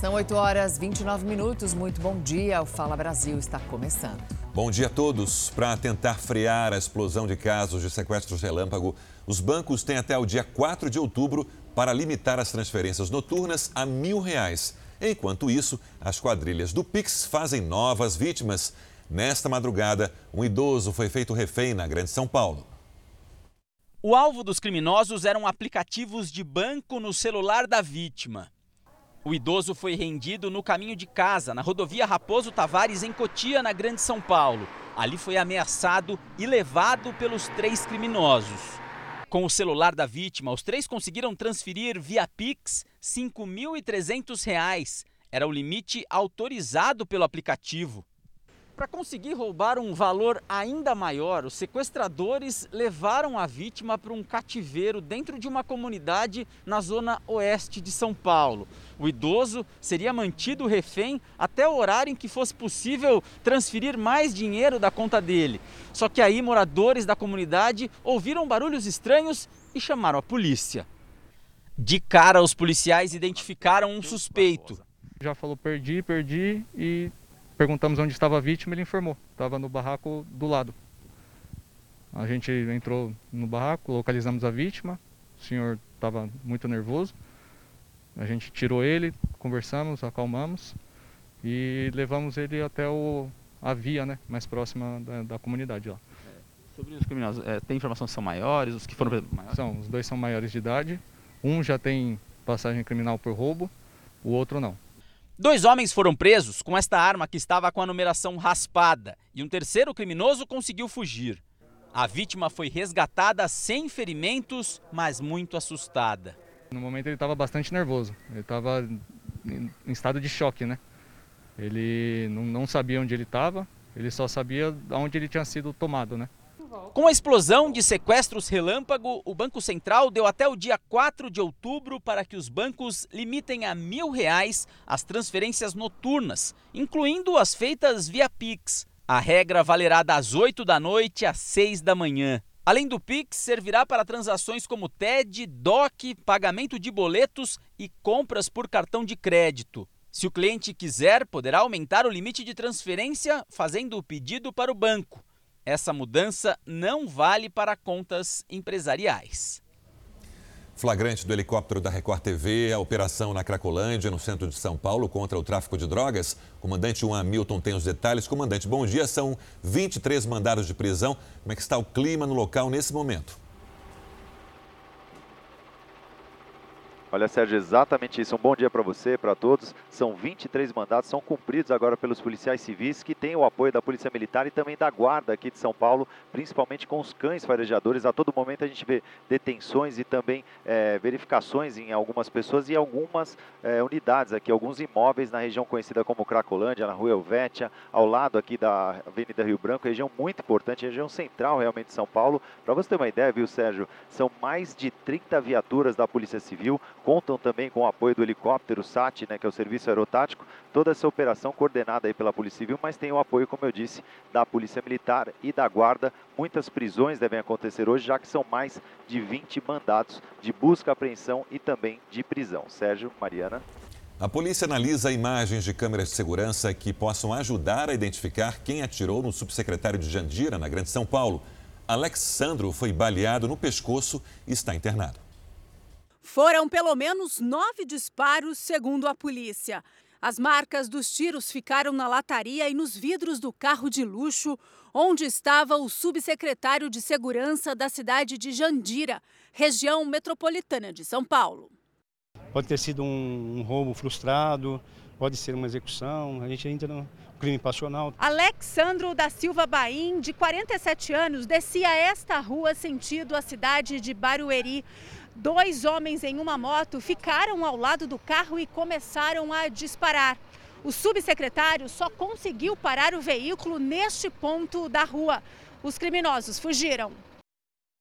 São 8 horas 29 minutos. Muito bom dia. O Fala Brasil está começando. Bom dia a todos. Para tentar frear a explosão de casos de sequestros relâmpago, os bancos têm até o dia 4 de outubro para limitar as transferências noturnas a mil reais. Enquanto isso, as quadrilhas do Pix fazem novas vítimas. Nesta madrugada, um idoso foi feito refém na Grande São Paulo. O alvo dos criminosos eram aplicativos de banco no celular da vítima. O idoso foi rendido no caminho de casa, na rodovia Raposo Tavares, em Cotia, na Grande São Paulo. Ali foi ameaçado e levado pelos três criminosos. Com o celular da vítima, os três conseguiram transferir via Pix R$ 5.300. Era o limite autorizado pelo aplicativo. Para conseguir roubar um valor ainda maior, os sequestradores levaram a vítima para um cativeiro dentro de uma comunidade na zona oeste de São Paulo. O idoso seria mantido refém até o horário em que fosse possível transferir mais dinheiro da conta dele. Só que aí moradores da comunidade ouviram barulhos estranhos e chamaram a polícia. De cara, os policiais identificaram um suspeito. Já falou perdi, perdi e Perguntamos onde estava a vítima, ele informou. Estava no barraco do lado. A gente entrou no barraco, localizamos a vítima. O senhor estava muito nervoso. A gente tirou ele, conversamos, acalmamos e levamos ele até o, a via né, mais próxima da, da comunidade lá. É, sobre os criminosos, é, tem informação que são maiores? Os que foram maiores? São, os dois são maiores de idade. Um já tem passagem criminal por roubo, o outro não. Dois homens foram presos com esta arma que estava com a numeração raspada e um terceiro criminoso conseguiu fugir. A vítima foi resgatada sem ferimentos, mas muito assustada. No momento ele estava bastante nervoso, ele estava em estado de choque, né? Ele não sabia onde ele estava, ele só sabia onde ele tinha sido tomado, né? Com a explosão de sequestros relâmpago, o Banco Central deu até o dia 4 de outubro para que os bancos limitem a mil reais as transferências noturnas, incluindo as feitas via Pix. A regra valerá das 8 da noite às 6 da manhã. Além do Pix, servirá para transações como TED, DOC, pagamento de boletos e compras por cartão de crédito. Se o cliente quiser, poderá aumentar o limite de transferência fazendo o pedido para o banco. Essa mudança não vale para contas empresariais. Flagrante do helicóptero da Record TV, a operação na Cracolândia, no centro de São Paulo, contra o tráfico de drogas. Comandante Juan Hamilton tem os detalhes. Comandante, bom dia. São 23 mandados de prisão. Como é que está o clima no local nesse momento? Olha, Sérgio, exatamente isso. Um bom dia para você, para todos. São 23 mandatos, são cumpridos agora pelos policiais civis que têm o apoio da Polícia Militar e também da Guarda aqui de São Paulo, principalmente com os cães farejadores. A todo momento a gente vê detenções e também é, verificações em algumas pessoas e algumas é, unidades aqui, alguns imóveis na região conhecida como Cracolândia, na rua Elvétia, ao lado aqui da Avenida Rio Branco, região muito importante, região central realmente de São Paulo. Para você ter uma ideia, viu, Sérgio, são mais de 30 viaturas da Polícia Civil contam também com o apoio do helicóptero SAT, né, que é o Serviço Aerotático, toda essa operação coordenada aí pela Polícia Civil, mas tem o apoio, como eu disse, da Polícia Militar e da Guarda. Muitas prisões devem acontecer hoje, já que são mais de 20 mandatos de busca, apreensão e também de prisão. Sérgio, Mariana. A polícia analisa imagens de câmeras de segurança que possam ajudar a identificar quem atirou no subsecretário de Jandira, na Grande São Paulo. Alexandro foi baleado no pescoço e está internado. Foram pelo menos nove disparos, segundo a polícia. As marcas dos tiros ficaram na lataria e nos vidros do carro de luxo, onde estava o subsecretário de Segurança da cidade de Jandira, região metropolitana de São Paulo. Pode ter sido um, um roubo frustrado, pode ser uma execução, a gente ainda não. crime passional. Alexandro da Silva Baim, de 47 anos, descia esta rua sentido a cidade de Barueri. Dois homens em uma moto ficaram ao lado do carro e começaram a disparar. O subsecretário só conseguiu parar o veículo neste ponto da rua. Os criminosos fugiram.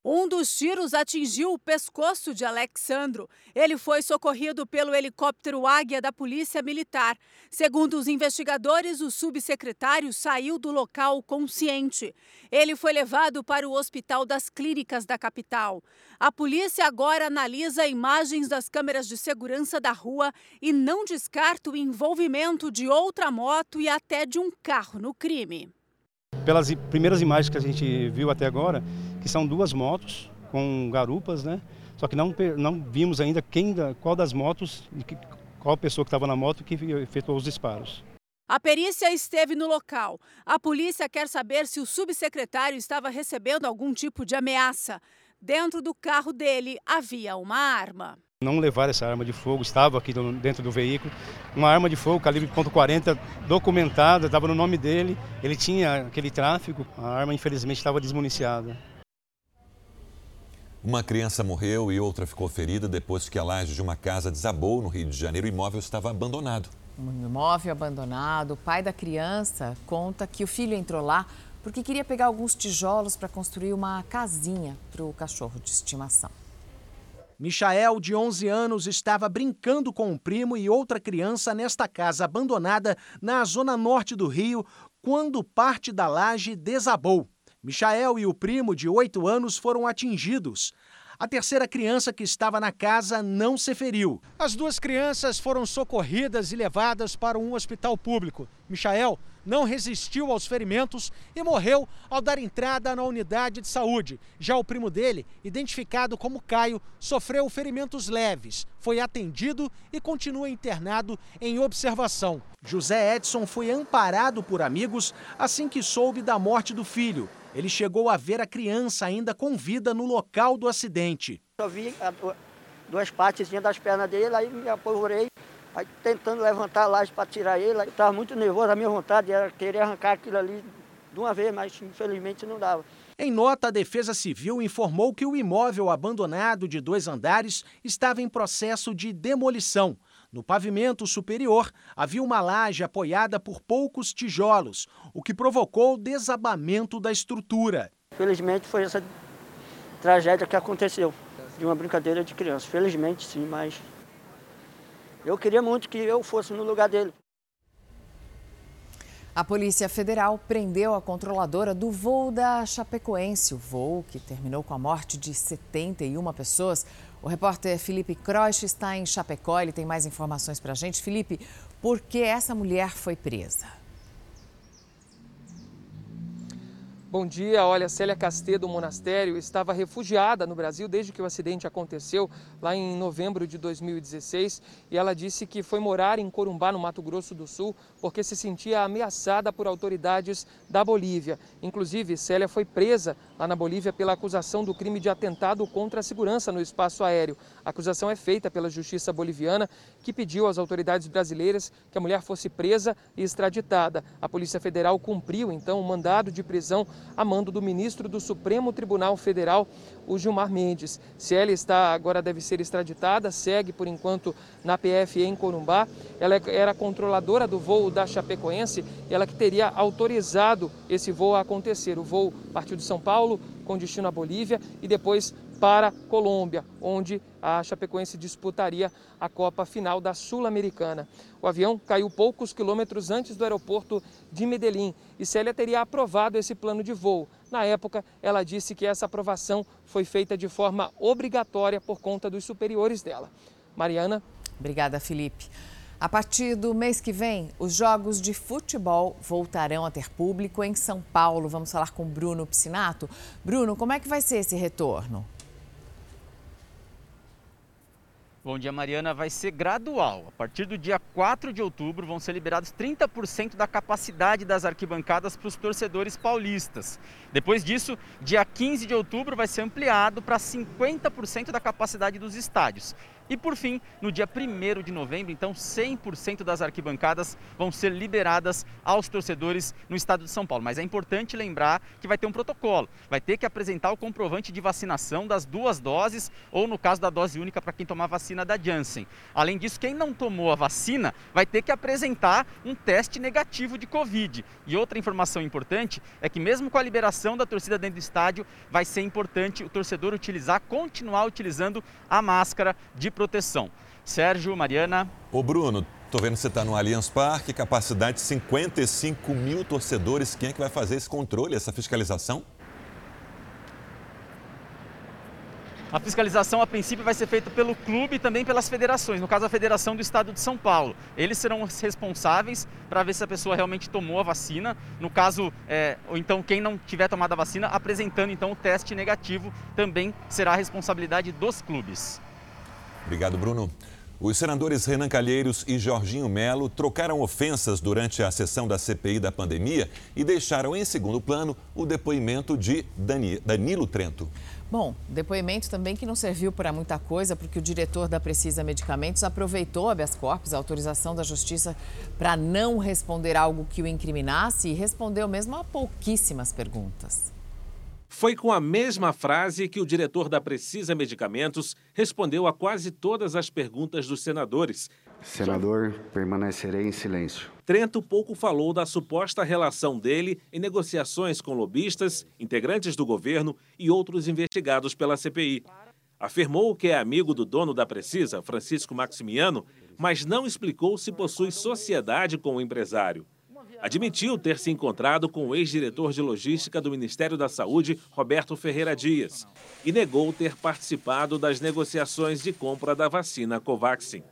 Um dos tiros atingiu o pescoço de Alexandro. Ele foi socorrido pelo helicóptero Águia da Polícia Militar. Segundo os investigadores, o subsecretário saiu do local consciente. Ele foi levado para o Hospital das Clínicas da capital. A polícia agora analisa imagens das câmeras de segurança da rua e não descarta o envolvimento de outra moto e até de um carro no crime. Pelas primeiras imagens que a gente viu até agora, que são duas motos com garupas, né? Só que não, não vimos ainda quem, qual das motos, qual pessoa que estava na moto que efetuou os disparos. A perícia esteve no local. A polícia quer saber se o subsecretário estava recebendo algum tipo de ameaça. Dentro do carro dele havia uma arma. Não levar essa arma de fogo, estava aqui dentro do veículo. Uma arma de fogo calibre .40 documentada, estava no nome dele. Ele tinha aquele tráfico. A arma infelizmente estava desmuniciada. Uma criança morreu e outra ficou ferida depois que a laje de uma casa desabou no Rio de Janeiro. O imóvel estava abandonado. Um imóvel abandonado. O pai da criança conta que o filho entrou lá porque queria pegar alguns tijolos para construir uma casinha para o cachorro de estimação. Michael, de 11 anos, estava brincando com um primo e outra criança nesta casa abandonada na zona norte do Rio quando parte da laje desabou. Michael e o primo, de 8 anos, foram atingidos. A terceira criança que estava na casa não se feriu. As duas crianças foram socorridas e levadas para um hospital público. Michael não resistiu aos ferimentos e morreu ao dar entrada na unidade de saúde. Já o primo dele, identificado como Caio, sofreu ferimentos leves, foi atendido e continua internado em observação. José Edson foi amparado por amigos assim que soube da morte do filho. Ele chegou a ver a criança ainda com vida no local do acidente. Eu vi duas partes das pernas dele, aí me apavorei Aí tentando levantar a laje para tirar ele, eu estava muito nervoso, a minha vontade era querer arrancar aquilo ali de uma vez, mas infelizmente não dava. Em nota, a Defesa Civil informou que o imóvel abandonado de dois andares estava em processo de demolição. No pavimento superior havia uma laje apoiada por poucos tijolos, o que provocou o desabamento da estrutura. Felizmente foi essa tragédia que aconteceu, de uma brincadeira de criança. Felizmente sim, mas eu queria muito que eu fosse no lugar dele. A Polícia Federal prendeu a controladora do voo da Chapecoense, o voo que terminou com a morte de 71 pessoas. O repórter Felipe Croix está em Chapecó, ele tem mais informações para a gente. Felipe, por que essa mulher foi presa? Bom dia. Olha, Célia Casté do Monastério estava refugiada no Brasil desde que o acidente aconteceu lá em novembro de 2016 e ela disse que foi morar em Corumbá, no Mato Grosso do Sul, porque se sentia ameaçada por autoridades da Bolívia. Inclusive, Célia foi presa lá na Bolívia pela acusação do crime de atentado contra a segurança no espaço aéreo. A acusação é feita pela Justiça Boliviana, que pediu às autoridades brasileiras que a mulher fosse presa e extraditada. A Polícia Federal cumpriu então o mandado de prisão a mando do ministro do Supremo Tribunal Federal, o Gilmar Mendes. Se ela está agora deve ser extraditada, segue por enquanto na PF em Corumbá. Ela era controladora do voo da Chapecoense ela que teria autorizado esse voo a acontecer. O voo partiu de São Paulo com destino à Bolívia e depois para Colômbia, onde a Chapecoense disputaria a Copa Final da Sul-Americana. O avião caiu poucos quilômetros antes do aeroporto de Medellín e Célia teria aprovado esse plano de voo. Na época, ela disse que essa aprovação foi feita de forma obrigatória por conta dos superiores dela. Mariana. Obrigada, Felipe. A partir do mês que vem, os jogos de futebol voltarão a ter público em São Paulo. Vamos falar com Bruno Piscinato. Bruno, como é que vai ser esse retorno? Bom dia, Mariana. Vai ser gradual. A partir do dia 4 de outubro vão ser liberados 30% da capacidade das arquibancadas para os torcedores paulistas. Depois disso, dia 15 de outubro vai ser ampliado para 50% da capacidade dos estádios. E por fim, no dia 1 de novembro, então 100% das arquibancadas vão ser liberadas aos torcedores no estado de São Paulo. Mas é importante lembrar que vai ter um protocolo. Vai ter que apresentar o comprovante de vacinação das duas doses ou no caso da dose única para quem tomar vacina da Janssen. Além disso, quem não tomou a vacina vai ter que apresentar um teste negativo de Covid. E outra informação importante é que mesmo com a liberação da torcida dentro do estádio, vai ser importante o torcedor utilizar, continuar utilizando a máscara de proteção. Sérgio, Mariana. Ô Bruno, tô vendo que você está no Allianz Parque, capacidade de 55 mil torcedores. Quem é que vai fazer esse controle, essa fiscalização? A fiscalização, a princípio, vai ser feita pelo clube e também pelas federações, no caso, a Federação do Estado de São Paulo. Eles serão os responsáveis para ver se a pessoa realmente tomou a vacina. No caso, é, ou então quem não tiver tomado a vacina, apresentando então o teste negativo, também será a responsabilidade dos clubes. Obrigado, Bruno. Os senadores Renan Calheiros e Jorginho Melo trocaram ofensas durante a sessão da CPI da pandemia e deixaram em segundo plano o depoimento de Danilo Trento. Bom, depoimento também que não serviu para muita coisa, porque o diretor da Precisa Medicamentos aproveitou habeas corpus, a autorização da Justiça, para não responder algo que o incriminasse e respondeu mesmo a pouquíssimas perguntas. Foi com a mesma frase que o diretor da Precisa Medicamentos respondeu a quase todas as perguntas dos senadores. Senador, permanecerei em silêncio. Trento pouco falou da suposta relação dele em negociações com lobistas, integrantes do governo e outros investigados pela CPI. Afirmou que é amigo do dono da Precisa, Francisco Maximiano, mas não explicou se possui sociedade com o empresário. Admitiu ter se encontrado com o ex-diretor de logística do Ministério da Saúde, Roberto Ferreira Dias, e negou ter participado das negociações de compra da vacina Covaxin.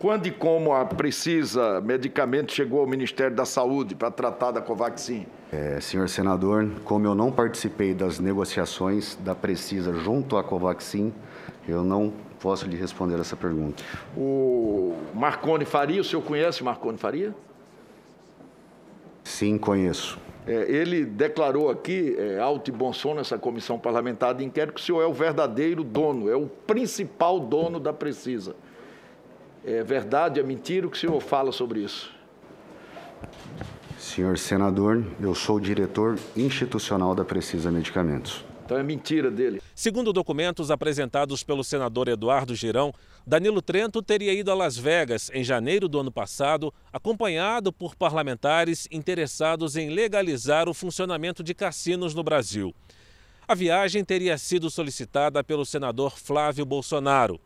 Quando e como a Precisa Medicamento chegou ao Ministério da Saúde para tratar da Covaxin? É, senhor senador, como eu não participei das negociações da Precisa junto à Covaxin, eu não posso lhe responder essa pergunta. O Marconi Faria, o senhor conhece Marconi Faria? Sim, conheço. É, ele declarou aqui, é, alto e bom som nessa comissão parlamentar de inquérito, que o senhor é o verdadeiro dono, é o principal dono da Precisa. É verdade, é mentira o que o senhor fala sobre isso? Senhor senador, eu sou o diretor institucional da Precisa Medicamentos. Então é mentira dele. Segundo documentos apresentados pelo senador Eduardo Girão, Danilo Trento teria ido a Las Vegas em janeiro do ano passado, acompanhado por parlamentares interessados em legalizar o funcionamento de cassinos no Brasil. A viagem teria sido solicitada pelo senador Flávio Bolsonaro.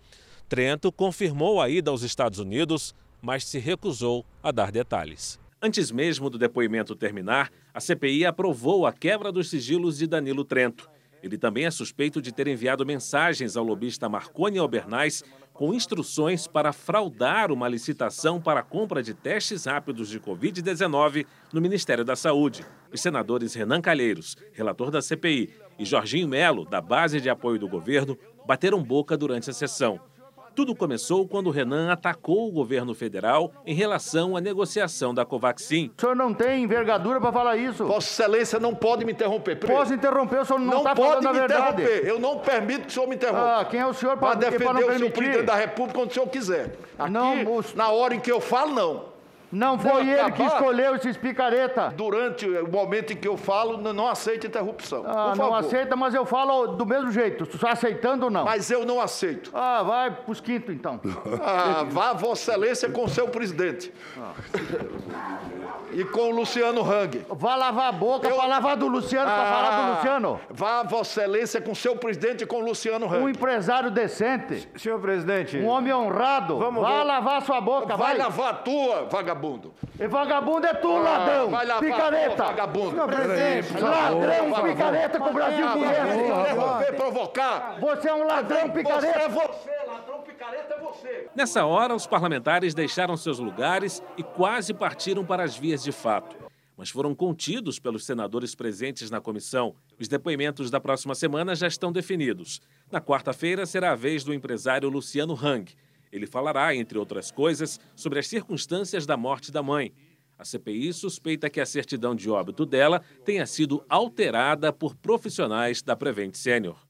Trento confirmou a ida aos Estados Unidos, mas se recusou a dar detalhes. Antes mesmo do depoimento terminar, a CPI aprovou a quebra dos sigilos de Danilo Trento. Ele também é suspeito de ter enviado mensagens ao lobista Marconi Albernaz com instruções para fraudar uma licitação para a compra de testes rápidos de Covid-19 no Ministério da Saúde. Os senadores Renan Calheiros, relator da CPI, e Jorginho Melo, da base de apoio do governo, bateram boca durante a sessão. Tudo começou quando Renan atacou o governo federal em relação à negociação da Covaxin. O senhor não tem envergadura para falar isso. Vossa Excelência não pode me interromper. Posso interromper, o senhor não está falando a verdade. Interromper. Eu não permito que o senhor me interrompa. Ah, quem é o senhor para defender não o permitir? presidente da República quando o senhor quiser. Aqui, não, na hora em que eu falo, não. Não foi ele que escolheu esses picareta. Durante o momento em que eu falo, não aceita interrupção. Ah, não aceita, mas eu falo do mesmo jeito. Aceitando ou não? Mas eu não aceito. Ah, vai pros quinto então. Ah, vá Vossa Excelência com o seu presidente. Ah. E com o Luciano Hang. Vá lavar a boca eu... para lavar do Luciano, ah, para falar do Luciano. Vá Vossa Excelência com o seu presidente e com o Luciano Hang. Um empresário decente. Senhor presidente. Um homem honrado. Vamos Vá ver. lavar sua boca, vai. Vai lavar a tua, vagabundo. E vagabundo é tu, ah, ladrão. Vai lavar picareta. Tua, vagabundo. Senhor presidente. Ladrão, favor, picareta com o Brasil conhece. provocar. Você é um ladrão, picareta. Você é você, picareta é você. Nessa hora, os parlamentares deixaram seus lugares e quase partiram para as vias de fato mas foram contidos pelos senadores presentes na comissão. Os depoimentos da próxima semana já estão definidos. Na quarta-feira será a vez do empresário Luciano Hang. Ele falará, entre outras coisas, sobre as circunstâncias da morte da mãe. A CPI suspeita que a certidão de óbito dela tenha sido alterada por profissionais da Prevent Senior.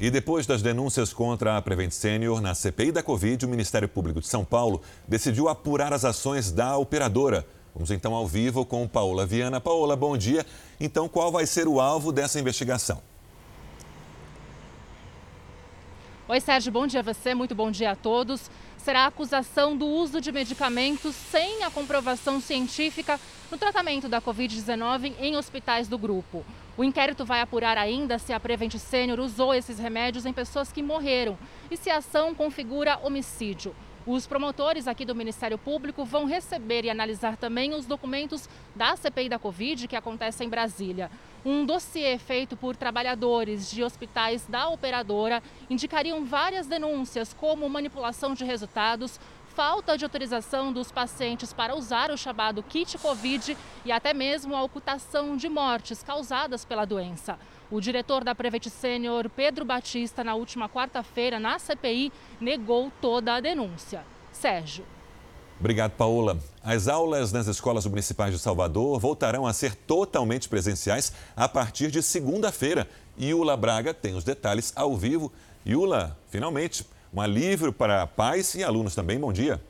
E depois das denúncias contra a Prevent Senior na CPI da Covid, o Ministério Público de São Paulo decidiu apurar as ações da operadora. Vamos então ao vivo com Paola Viana. Paola, bom dia. Então, qual vai ser o alvo dessa investigação? Oi, Sérgio, bom dia a você, muito bom dia a todos. Será a acusação do uso de medicamentos sem a comprovação científica no tratamento da Covid-19 em hospitais do grupo. O inquérito vai apurar ainda se a Prevent Senior usou esses remédios em pessoas que morreram e se a ação configura homicídio. Os promotores aqui do Ministério Público vão receber e analisar também os documentos da CPI da Covid que acontece em Brasília. Um dossiê feito por trabalhadores de hospitais da operadora indicariam várias denúncias, como manipulação de resultados, falta de autorização dos pacientes para usar o chamado kit Covid e até mesmo a ocultação de mortes causadas pela doença. O diretor da Prevent Senior, Pedro Batista, na última quarta-feira, na CPI, negou toda a denúncia. Sérgio. Obrigado, Paola. As aulas nas escolas municipais de Salvador voltarão a ser totalmente presenciais a partir de segunda-feira. E Ula Braga tem os detalhes ao vivo. Yula, finalmente, um alívio para pais e alunos também. Bom dia.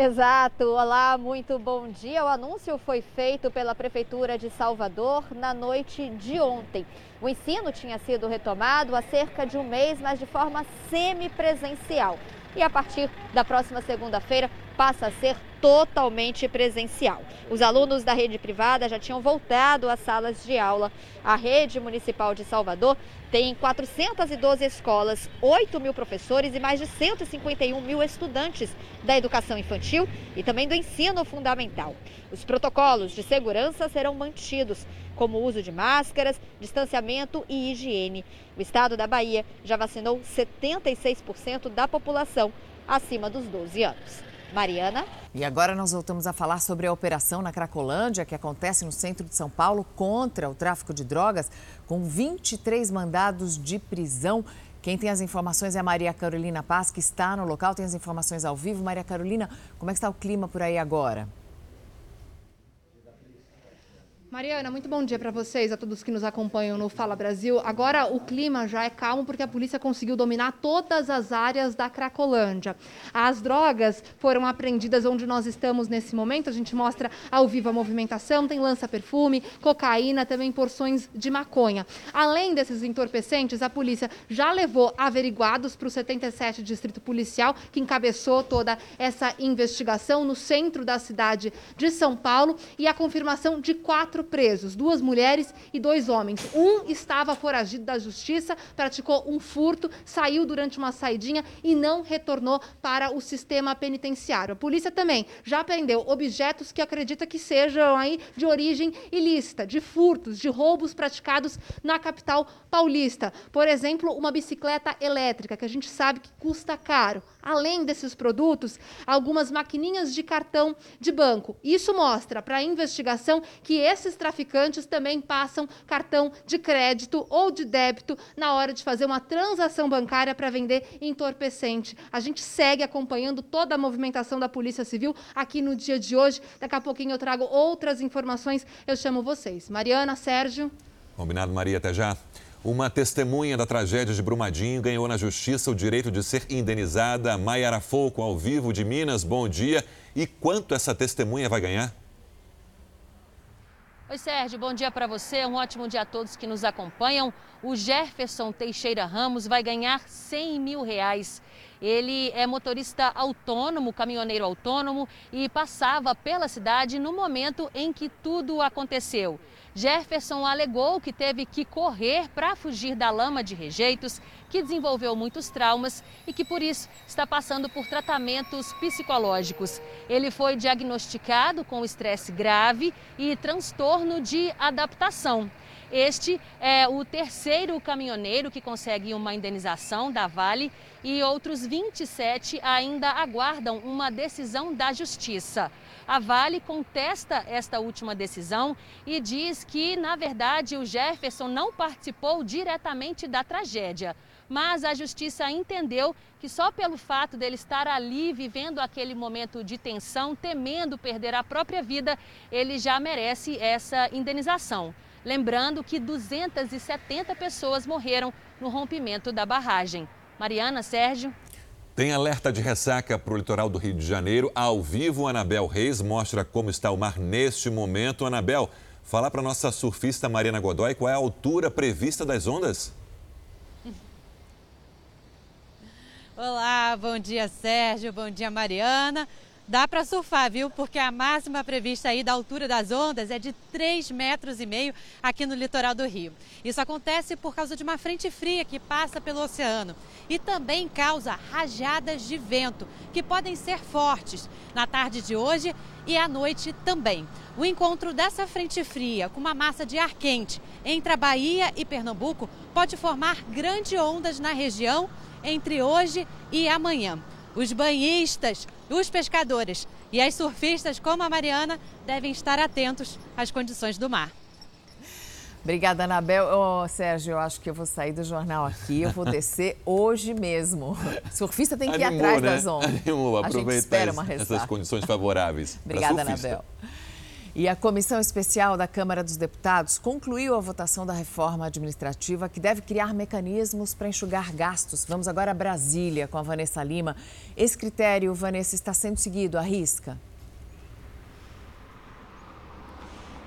Exato. Olá, muito bom dia. O anúncio foi feito pela Prefeitura de Salvador na noite de ontem. O ensino tinha sido retomado há cerca de um mês, mas de forma semipresencial. E a partir da próxima segunda-feira passa a ser totalmente presencial. Os alunos da rede privada já tinham voltado às salas de aula. A rede municipal de Salvador tem 412 escolas, 8 mil professores e mais de 151 mil estudantes da educação infantil e também do ensino fundamental. Os protocolos de segurança serão mantidos, como o uso de máscaras, distanciamento e higiene. O estado da Bahia já vacinou 76% da população acima dos 12 anos. Mariana. E agora nós voltamos a falar sobre a operação na Cracolândia, que acontece no centro de São Paulo contra o tráfico de drogas, com 23 mandados de prisão. Quem tem as informações é a Maria Carolina Paz, que está no local, tem as informações ao vivo. Maria Carolina, como é que está o clima por aí agora? Mariana, muito bom dia para vocês, a todos que nos acompanham no Fala Brasil. Agora o clima já é calmo porque a polícia conseguiu dominar todas as áreas da Cracolândia. As drogas foram apreendidas onde nós estamos nesse momento. A gente mostra ao vivo a movimentação, tem lança-perfume, cocaína, também porções de maconha. Além desses entorpecentes, a polícia já levou averiguados para o 77 Distrito Policial, que encabeçou toda essa investigação no centro da cidade de São Paulo e a confirmação de quatro quatro presos, duas mulheres e dois homens. Um estava foragido da justiça, praticou um furto, saiu durante uma saidinha e não retornou para o sistema penitenciário. A polícia também já prendeu objetos que acredita que sejam aí de origem ilícita, de furtos, de roubos praticados na capital paulista. Por exemplo, uma bicicleta elétrica, que a gente sabe que custa caro. Além desses produtos, algumas maquininhas de cartão de banco. Isso mostra para a investigação que esses traficantes também passam cartão de crédito ou de débito na hora de fazer uma transação bancária para vender entorpecente. A gente segue acompanhando toda a movimentação da Polícia Civil aqui no dia de hoje. Daqui a pouquinho eu trago outras informações. Eu chamo vocês. Mariana, Sérgio. Combinado, Maria. Até já. Uma testemunha da tragédia de Brumadinho ganhou na justiça o direito de ser indenizada. Maiara Fouco, ao vivo de Minas, bom dia. E quanto essa testemunha vai ganhar? Oi, Sérgio, bom dia para você. Um ótimo dia a todos que nos acompanham. O Jefferson Teixeira Ramos vai ganhar 100 mil reais. Ele é motorista autônomo, caminhoneiro autônomo e passava pela cidade no momento em que tudo aconteceu. Jefferson alegou que teve que correr para fugir da lama de rejeitos, que desenvolveu muitos traumas e que por isso está passando por tratamentos psicológicos. Ele foi diagnosticado com estresse grave e transtorno de adaptação. Este é o terceiro caminhoneiro que consegue uma indenização da Vale e outros 27 ainda aguardam uma decisão da Justiça. A Vale contesta esta última decisão e diz que, na verdade, o Jefferson não participou diretamente da tragédia. Mas a justiça entendeu que só pelo fato dele estar ali vivendo aquele momento de tensão, temendo perder a própria vida, ele já merece essa indenização. Lembrando que 270 pessoas morreram no rompimento da barragem. Mariana, Sérgio. Tem alerta de ressaca para o litoral do Rio de Janeiro. Ao vivo, Anabel Reis mostra como está o mar neste momento. Anabel, fala para nossa surfista Mariana Godoy qual é a altura prevista das ondas. Olá, bom dia Sérgio, bom dia Mariana. Dá para surfar, viu? Porque a máxima prevista aí da altura das ondas é de 3,5 metros e meio aqui no litoral do Rio. Isso acontece por causa de uma frente fria que passa pelo oceano e também causa rajadas de vento que podem ser fortes na tarde de hoje e à noite também. O encontro dessa frente fria com uma massa de ar quente entre a Bahia e Pernambuco pode formar grandes ondas na região entre hoje e amanhã. Os banhistas, os pescadores e as surfistas como a Mariana devem estar atentos às condições do mar. Obrigada, Anabel. Oh, Sérgio, eu acho que eu vou sair do jornal aqui, eu vou descer hoje mesmo. Surfista tem que ir Animou, atrás né? das ondas. Animou, a gente espera uma essas condições favoráveis. Obrigada. Anabel. E a Comissão Especial da Câmara dos Deputados concluiu a votação da reforma administrativa que deve criar mecanismos para enxugar gastos. Vamos agora a Brasília com a Vanessa Lima. Esse critério, Vanessa, está sendo seguido à risca?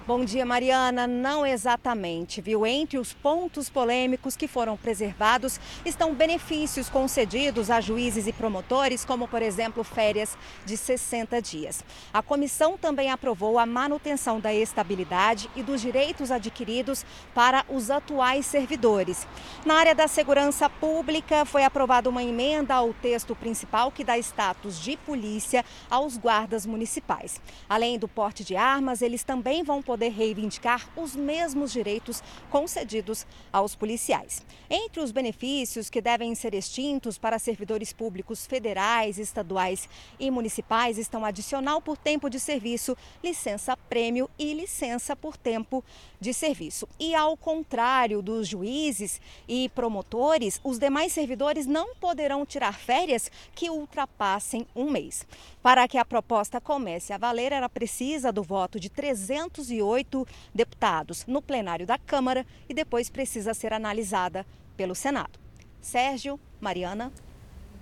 Bom dia, Mariana. Não exatamente, viu? Entre os pontos polêmicos que foram preservados estão benefícios concedidos a juízes e promotores, como, por exemplo, férias de 60 dias. A comissão também aprovou a manutenção da estabilidade e dos direitos adquiridos para os atuais servidores. Na área da segurança pública, foi aprovada uma emenda ao texto principal que dá status de polícia aos guardas municipais. Além do porte de armas, eles também vão poder reivindicar os mesmos direitos concedidos aos policiais. Entre os benefícios que devem ser extintos para servidores públicos federais, estaduais e municipais estão adicional por tempo de serviço, licença prêmio e licença por tempo de serviço. E ao contrário dos juízes e promotores, os demais servidores não poderão tirar férias que ultrapassem um mês. Para que a proposta comece a valer, era precisa do voto de 308 deputados no plenário da Câmara e depois precisa ser analisada pelo Senado. Sérgio, Mariana.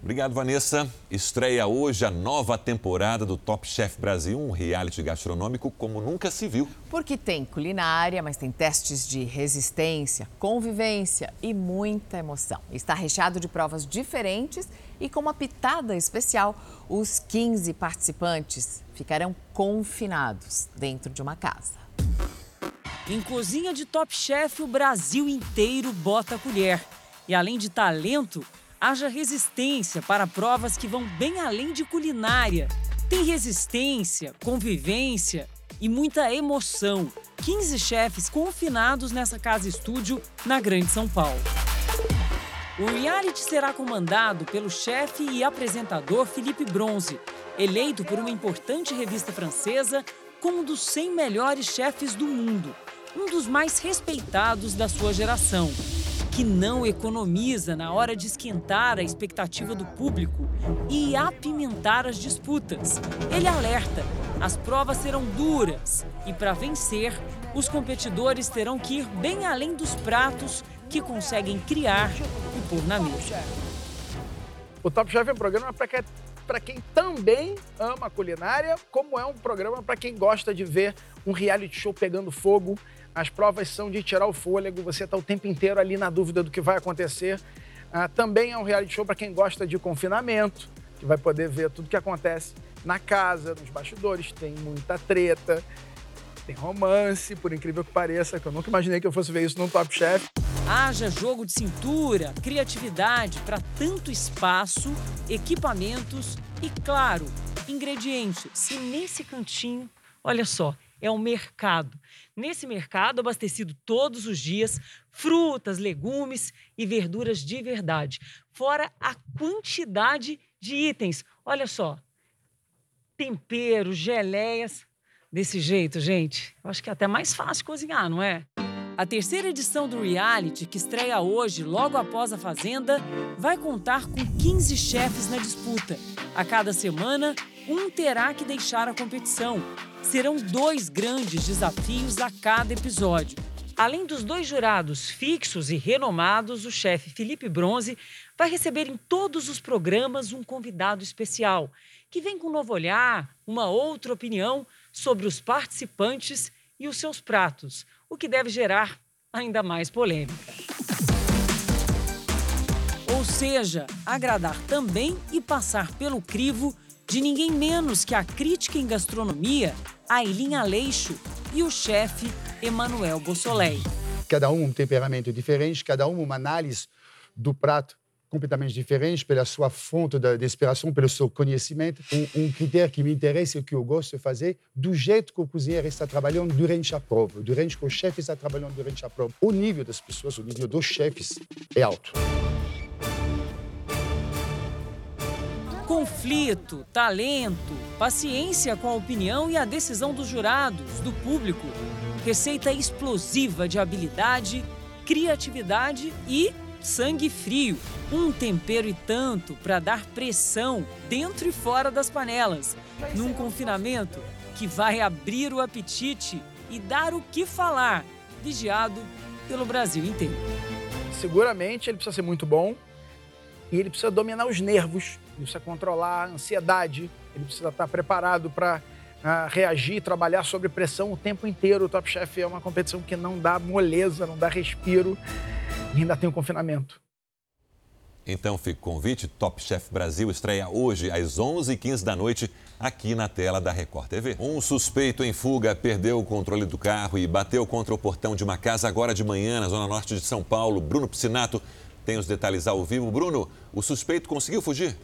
Obrigado, Vanessa. Estreia hoje a nova temporada do Top Chef Brasil, um reality gastronômico como nunca se viu. Porque tem culinária, mas tem testes de resistência, convivência e muita emoção. Está recheado de provas diferentes e com uma pitada especial, os 15 participantes ficarão confinados dentro de uma casa. Em cozinha de Top Chef, o Brasil inteiro bota a colher. E além de talento, haja resistência para provas que vão bem além de culinária. Tem resistência, convivência e muita emoção. 15 chefes confinados nessa casa-estúdio na Grande São Paulo. O reality será comandado pelo chefe e apresentador Felipe Bronze, eleito por uma importante revista francesa como um dos 100 melhores chefes do mundo, um dos mais respeitados da sua geração, que não economiza na hora de esquentar a expectativa do público e apimentar as disputas. Ele alerta: as provas serão duras e, para vencer, os competidores terão que ir bem além dos pratos que conseguem criar e pôr na mesa. O Top Chef é um programa para que, pra quem também ama culinária, como é um programa para quem gosta de ver um reality show pegando fogo. As provas são de tirar o fôlego, você está o tempo inteiro ali na dúvida do que vai acontecer. Ah, também é um reality show para quem gosta de confinamento, que vai poder ver tudo que acontece na casa, nos bastidores. Tem muita treta, tem romance, por incrível que pareça, que eu nunca imaginei que eu fosse ver isso num Top Chef. Haja jogo de cintura, criatividade para tanto espaço, equipamentos e, claro, ingredientes. E nesse cantinho, olha só, é um mercado. Nesse mercado, abastecido todos os dias, frutas, legumes e verduras de verdade. Fora a quantidade de itens. Olha só, temperos, geleias. Desse jeito, gente, eu acho que é até mais fácil cozinhar, não é? A terceira edição do reality, que estreia hoje, logo após a Fazenda, vai contar com 15 chefes na disputa. A cada semana, um terá que deixar a competição. Serão dois grandes desafios a cada episódio. Além dos dois jurados fixos e renomados, o chefe Felipe Bronze vai receber em todos os programas um convidado especial, que vem com um novo olhar, uma outra opinião sobre os participantes e os seus pratos, o que deve gerar ainda mais polêmica. Ou seja, agradar também e passar pelo crivo de ninguém menos que a crítica em gastronomia, Aileen Aleixo, e o chefe Emanuel Bossolei. Cada um um temperamento diferente, cada um uma análise do prato completamente diferente pela sua fonte de, de inspiração, pelo seu conhecimento. Um, um, critério que me interessa e que eu gosto de fazer, do jeito que o cozinheiro está trabalhando durante a prova, durante que o chefe está trabalhando durante a prova. O nível das pessoas, o nível dos chefes é alto. Conflito, talento, paciência com a opinião e a decisão dos jurados, do público. Receita explosiva de habilidade, criatividade e sangue frio. Um tempero e tanto para dar pressão dentro e fora das panelas. Num confinamento que vai abrir o apetite e dar o que falar, vigiado pelo Brasil inteiro. Seguramente ele precisa ser muito bom e ele precisa dominar os nervos, ele precisa controlar a ansiedade, ele precisa estar preparado para uh, ah, reagir, trabalhar sob pressão o tempo inteiro. O Top Chef é uma competição que não dá moleza, não dá respiro ainda tem o confinamento. Então fica o convite, Top Chef Brasil estreia hoje às 11h15 da noite aqui na tela da Record TV. Um suspeito em fuga perdeu o controle do carro e bateu contra o portão de uma casa agora de manhã na zona norte de São Paulo. Bruno Piscinato tem os detalhes ao vivo. Bruno, o suspeito conseguiu fugir?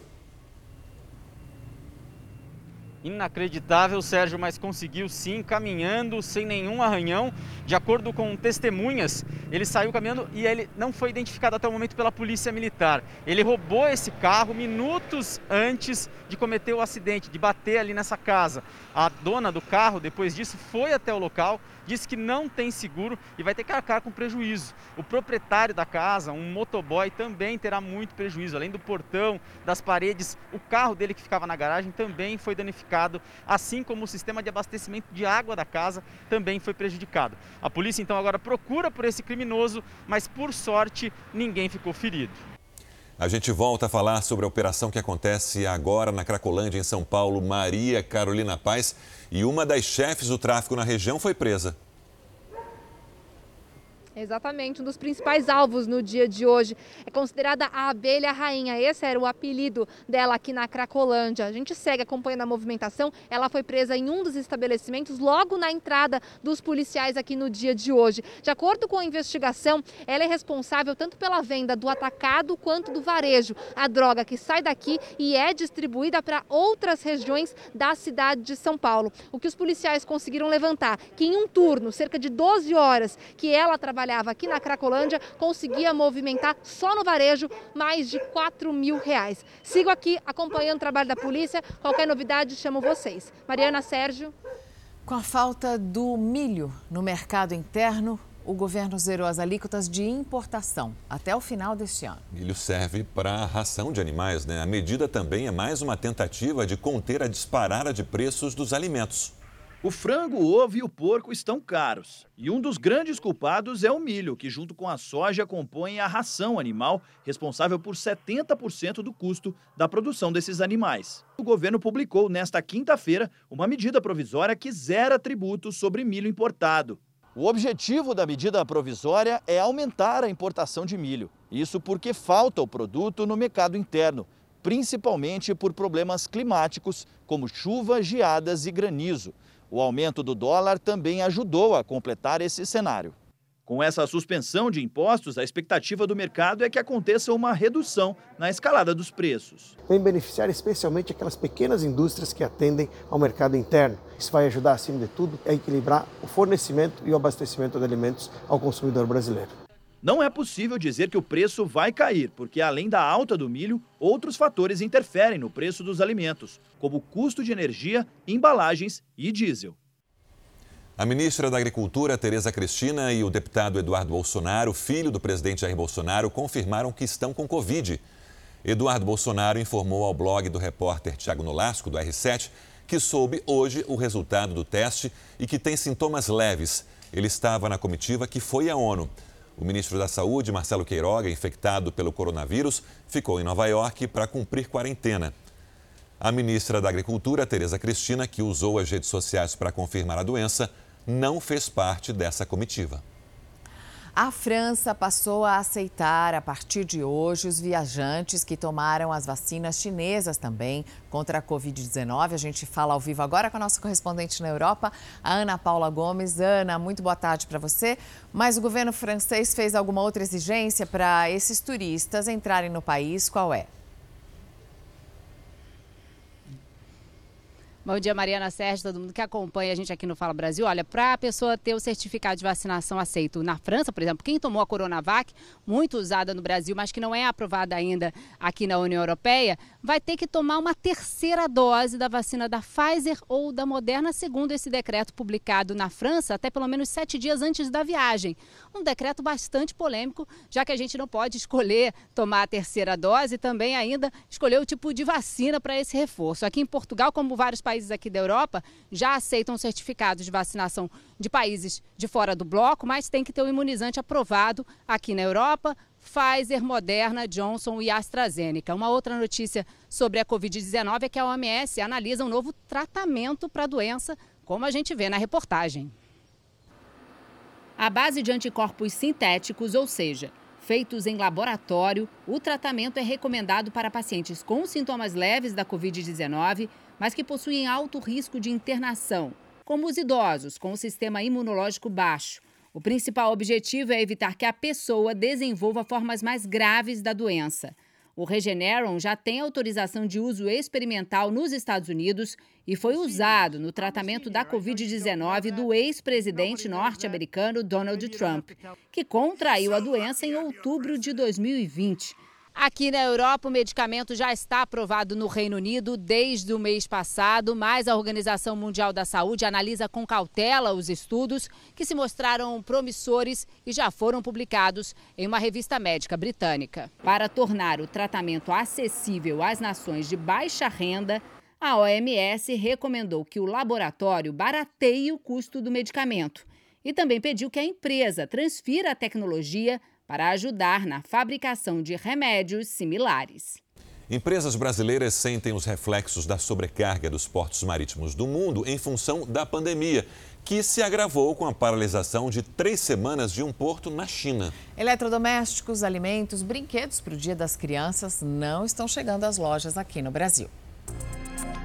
Inacreditável, Sérgio, mas conseguiu sim, caminhando sem nenhum arranhão. De acordo com testemunhas, ele saiu caminhando e ele não foi identificado até o momento pela polícia militar. Ele roubou esse carro minutos antes de cometer o acidente, de bater ali nessa casa. A dona do carro, depois disso, foi até o local disse que não tem seguro e vai ter que arcar com prejuízo. O proprietário da casa, um motoboy, também terá muito prejuízo. Além do portão, das paredes, o carro dele que ficava na garagem também foi danificado, assim como o sistema de abastecimento de água da casa também foi prejudicado. A polícia então agora procura por esse criminoso, mas por sorte ninguém ficou ferido. A gente volta a falar sobre a operação que acontece agora na Cracolândia, em São Paulo. Maria Carolina Paz e uma das chefes do tráfico na região foi presa. Exatamente, um dos principais alvos no dia de hoje é considerada a abelha rainha. Esse era o apelido dela aqui na Cracolândia. A gente segue acompanhando a movimentação. Ela foi presa em um dos estabelecimentos logo na entrada dos policiais aqui no dia de hoje. De acordo com a investigação, ela é responsável tanto pela venda do atacado quanto do varejo. A droga que sai daqui e é distribuída para outras regiões da cidade de São Paulo. O que os policiais conseguiram levantar, que em um turno, cerca de 12 horas, que ela trabalhava trabalhava aqui na Cracolândia conseguia movimentar só no varejo mais de 4 mil reais. Sigo aqui acompanhando o trabalho da polícia. Qualquer novidade, chamo vocês. Mariana Sérgio. Com a falta do milho no mercado interno, o governo zerou as alíquotas de importação até o final deste ano. Milho serve para a ração de animais, né? A medida também é mais uma tentativa de conter a disparada de preços dos alimentos. O frango, o ovo e o porco estão caros. E um dos grandes culpados é o milho, que junto com a soja compõe a ração animal, responsável por 70% do custo da produção desses animais. O governo publicou nesta quinta-feira uma medida provisória que zera tributos sobre milho importado. O objetivo da medida provisória é aumentar a importação de milho. Isso porque falta o produto no mercado interno, principalmente por problemas climáticos, como chuva, geadas e granizo. O aumento do dólar também ajudou a completar esse cenário. Com essa suspensão de impostos, a expectativa do mercado é que aconteça uma redução na escalada dos preços. Vem beneficiar especialmente aquelas pequenas indústrias que atendem ao mercado interno. Isso vai ajudar, acima de tudo, a equilibrar o fornecimento e o abastecimento de alimentos ao consumidor brasileiro. Não é possível dizer que o preço vai cair, porque além da alta do milho, outros fatores interferem no preço dos alimentos, como o custo de energia, embalagens e diesel. A ministra da Agricultura, Tereza Cristina, e o deputado Eduardo Bolsonaro, filho do presidente Jair Bolsonaro, confirmaram que estão com Covid. Eduardo Bolsonaro informou ao blog do repórter Tiago Nolasco, do R7, que soube hoje o resultado do teste e que tem sintomas leves. Ele estava na comitiva que foi à ONU. O ministro da Saúde, Marcelo Queiroga, infectado pelo coronavírus, ficou em Nova York para cumprir quarentena. A ministra da Agricultura, Tereza Cristina, que usou as redes sociais para confirmar a doença, não fez parte dessa comitiva. A França passou a aceitar, a partir de hoje, os viajantes que tomaram as vacinas chinesas também contra a Covid-19. A gente fala ao vivo agora com a nossa correspondente na Europa, a Ana Paula Gomes. Ana, muito boa tarde para você. Mas o governo francês fez alguma outra exigência para esses turistas entrarem no país? Qual é? Bom dia, Mariana Sérgio, todo mundo que acompanha a gente aqui no Fala Brasil. Olha, para a pessoa ter o certificado de vacinação aceito na França, por exemplo, quem tomou a Coronavac, muito usada no Brasil, mas que não é aprovada ainda aqui na União Europeia, vai ter que tomar uma terceira dose da vacina da Pfizer ou da Moderna, segundo esse decreto publicado na França, até pelo menos sete dias antes da viagem. Um decreto bastante polêmico, já que a gente não pode escolher tomar a terceira dose e também ainda escolher o tipo de vacina para esse reforço. Aqui em Portugal, como vários países países aqui da Europa já aceitam certificados de vacinação de países de fora do bloco, mas tem que ter o imunizante aprovado aqui na Europa. Pfizer, Moderna, Johnson e AstraZeneca. Uma outra notícia sobre a Covid-19 é que a OMS analisa um novo tratamento para a doença, como a gente vê na reportagem. A base de anticorpos sintéticos, ou seja, feitos em laboratório, o tratamento é recomendado para pacientes com sintomas leves da Covid-19 mas que possuem alto risco de internação, como os idosos com o sistema imunológico baixo. O principal objetivo é evitar que a pessoa desenvolva formas mais graves da doença. O Regeneron já tem autorização de uso experimental nos Estados Unidos e foi usado no tratamento da Covid-19 do ex-presidente norte-americano Donald Trump, que contraiu a doença em outubro de 2020. Aqui na Europa, o medicamento já está aprovado no Reino Unido desde o mês passado, mas a Organização Mundial da Saúde analisa com cautela os estudos que se mostraram promissores e já foram publicados em uma revista médica britânica. Para tornar o tratamento acessível às nações de baixa renda, a OMS recomendou que o laboratório barateie o custo do medicamento e também pediu que a empresa transfira a tecnologia para ajudar na fabricação de remédios similares. Empresas brasileiras sentem os reflexos da sobrecarga dos portos marítimos do mundo em função da pandemia, que se agravou com a paralisação de três semanas de um porto na China. Eletrodomésticos, alimentos, brinquedos para o Dia das Crianças não estão chegando às lojas aqui no Brasil.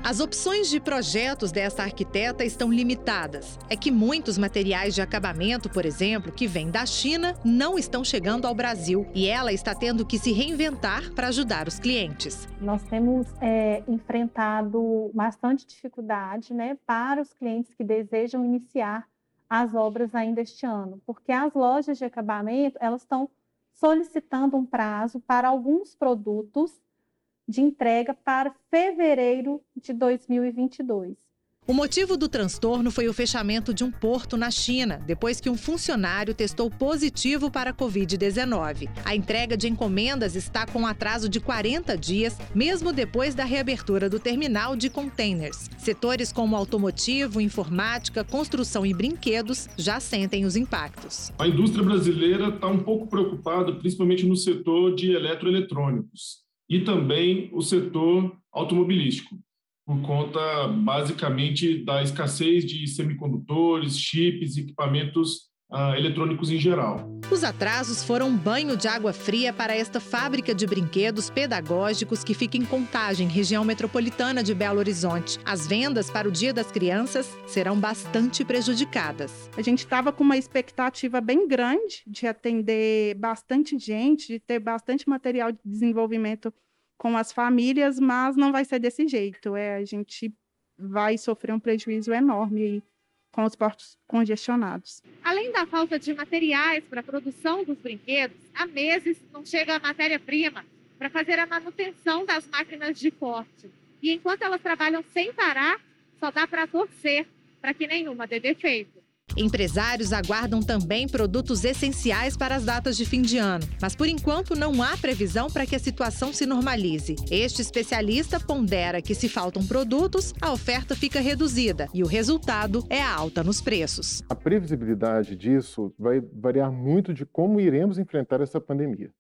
As opções de projetos dessa arquiteta estão limitadas. É que muitos materiais de acabamento, por exemplo, que vêm da China, não estão chegando ao Brasil e ela está tendo que se reinventar para ajudar os clientes. Nós temos é, enfrentado bastante dificuldade né, para os clientes que desejam iniciar as obras ainda este ano, porque as lojas de acabamento elas estão solicitando um prazo para alguns produtos de entrega para fevereiro de 2022. O motivo do transtorno foi o fechamento de um porto na China, depois que um funcionário testou positivo para a Covid-19. A entrega de encomendas está com um atraso de 40 dias, mesmo depois da reabertura do terminal de containers. Setores como automotivo, informática, construção e brinquedos já sentem os impactos. A indústria brasileira está um pouco preocupada, principalmente no setor de eletroeletrônicos e também o setor automobilístico, por conta basicamente da escassez de semicondutores, chips, equipamentos uh, eletrônicos em geral. Os atrasos foram um banho de água fria para esta fábrica de brinquedos pedagógicos que fica em Contagem, região metropolitana de Belo Horizonte. As vendas para o Dia das Crianças serão bastante prejudicadas. A gente estava com uma expectativa bem grande de atender bastante gente, de ter bastante material de desenvolvimento com as famílias, mas não vai ser desse jeito. É, a gente vai sofrer um prejuízo enorme com os portos congestionados. Além da falta de materiais para a produção dos brinquedos, há meses não chega a matéria-prima para fazer a manutenção das máquinas de corte. E enquanto elas trabalham sem parar, só dá para torcer para que nenhuma dê defeito. Empresários aguardam também produtos essenciais para as datas de fim de ano, mas por enquanto não há previsão para que a situação se normalize. Este especialista pondera que se faltam produtos, a oferta fica reduzida e o resultado é a alta nos preços. A previsibilidade disso vai variar muito de como iremos enfrentar essa pandemia.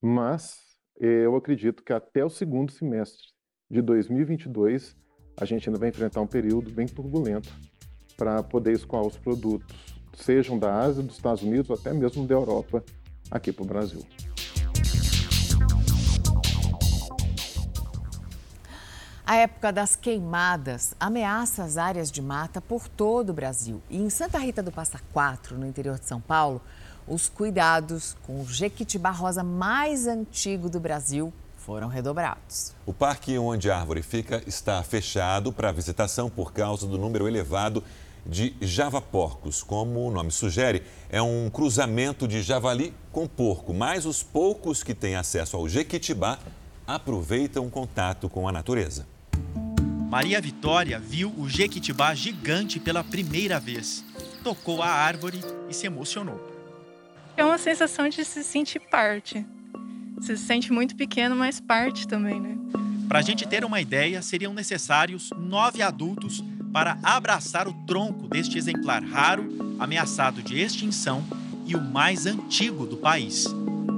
Mas eh, eu acredito que até o segundo semestre de 2022 a gente ainda vai enfrentar um período bem turbulento para poder escoar os produtos, sejam da Ásia, dos Estados Unidos ou até mesmo da Europa, aqui para o Brasil. A época das queimadas ameaça as áreas de mata por todo o Brasil. E em Santa Rita do Passa Quatro, no interior de São Paulo, os cuidados com o jequitibá rosa mais antigo do Brasil foram redobrados. O parque onde a árvore fica está fechado para visitação por causa do número elevado de javaporcos. Como o nome sugere, é um cruzamento de javali com porco, mas os poucos que têm acesso ao jequitibá aproveitam o contato com a natureza. Maria Vitória viu o jequitibá gigante pela primeira vez. Tocou a árvore e se emocionou. É uma sensação de se sentir parte. Se sente muito pequeno, mas parte também, né? Para a gente ter uma ideia, seriam necessários nove adultos para abraçar o tronco deste exemplar raro, ameaçado de extinção e o mais antigo do país.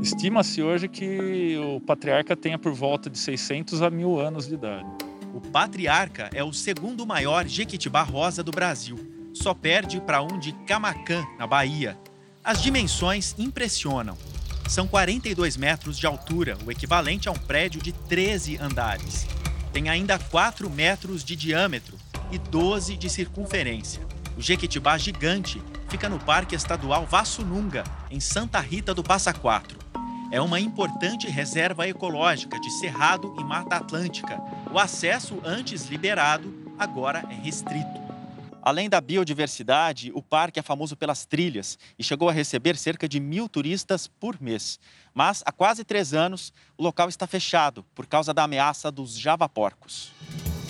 Estima-se hoje que o patriarca tenha por volta de 600 a mil anos de idade. O patriarca é o segundo maior jequitibá rosa do Brasil. Só perde para um de Camacan, na Bahia. As dimensões impressionam. São 42 metros de altura, o equivalente a um prédio de 13 andares. Tem ainda 4 metros de diâmetro e 12 de circunferência. O Jequitibá gigante fica no Parque Estadual Vassununga, em Santa Rita do Passa Quatro. É uma importante reserva ecológica de cerrado e mata atlântica. O acesso antes liberado agora é restrito. Além da biodiversidade, o parque é famoso pelas trilhas e chegou a receber cerca de mil turistas por mês. Mas há quase três anos, o local está fechado por causa da ameaça dos javaporcos.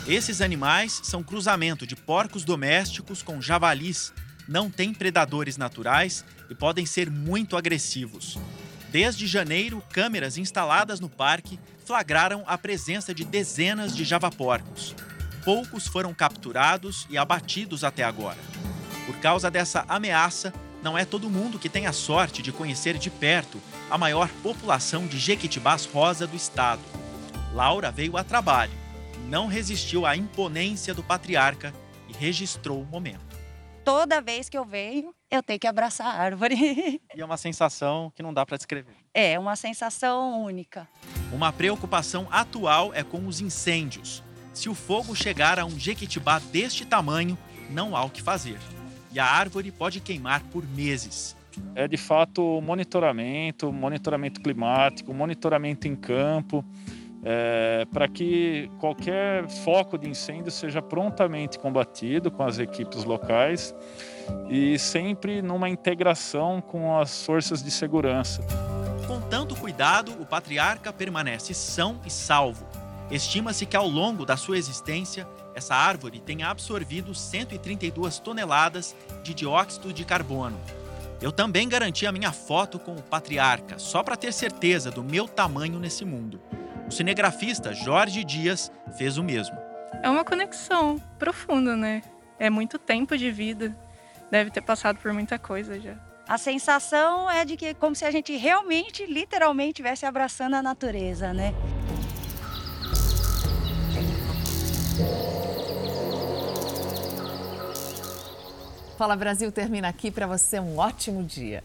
Esses animais são cruzamento de porcos domésticos com javalis. Não têm predadores naturais e podem ser muito agressivos. Desde janeiro, câmeras instaladas no parque flagraram a presença de dezenas de javaporcos. Poucos foram capturados e abatidos até agora. Por causa dessa ameaça, não é todo mundo que tem a sorte de conhecer de perto a maior população de jequitibás rosa do estado. Laura veio a trabalho, não resistiu à imponência do patriarca e registrou o momento. Toda vez que eu venho, eu tenho que abraçar a árvore. E é uma sensação que não dá para descrever. É uma sensação única. Uma preocupação atual é com os incêndios. Se o fogo chegar a um jequitibá deste tamanho, não há o que fazer. E a árvore pode queimar por meses. É de fato monitoramento, monitoramento climático, monitoramento em campo, é, para que qualquer foco de incêndio seja prontamente combatido com as equipes locais e sempre numa integração com as forças de segurança. Com tanto cuidado, o patriarca permanece são e salvo. Estima-se que ao longo da sua existência, essa árvore tenha absorvido 132 toneladas de dióxido de carbono. Eu também garanti a minha foto com o patriarca, só para ter certeza do meu tamanho nesse mundo. O cinegrafista Jorge Dias fez o mesmo. É uma conexão profunda, né? É muito tempo de vida. Deve ter passado por muita coisa já. A sensação é de que é como se a gente realmente, literalmente, estivesse abraçando a natureza, né? Fala Brasil termina aqui para você um ótimo dia.